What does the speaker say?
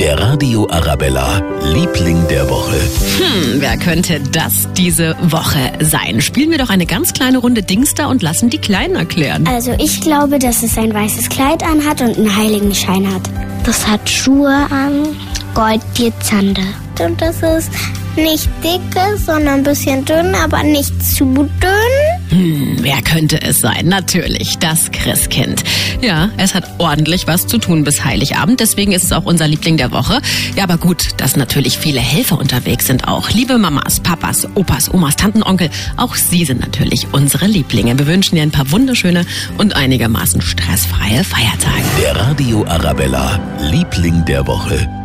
Der Radio Arabella, Liebling der Woche. Hm, wer könnte das diese Woche sein? Spielen wir doch eine ganz kleine Runde Dingster und lassen die Kleinen erklären. Also ich glaube, dass es ein weißes Kleid anhat und einen Heiligenschein hat. Das hat Schuhe an, Goldglitzernde. Und das ist nicht dicke, sondern ein bisschen dünn, aber nicht zu dünn. Hm, wer könnte es sein? Natürlich, das Christkind. Ja, es hat ordentlich was zu tun bis Heiligabend, deswegen ist es auch unser Liebling der Woche. Ja, aber gut, dass natürlich viele Helfer unterwegs sind auch. Liebe Mamas, Papas, Opas, Omas, Tanten, Onkel, auch sie sind natürlich unsere Lieblinge. Wir wünschen dir ein paar wunderschöne und einigermaßen stressfreie Feiertage. Der Radio Arabella, Liebling der Woche.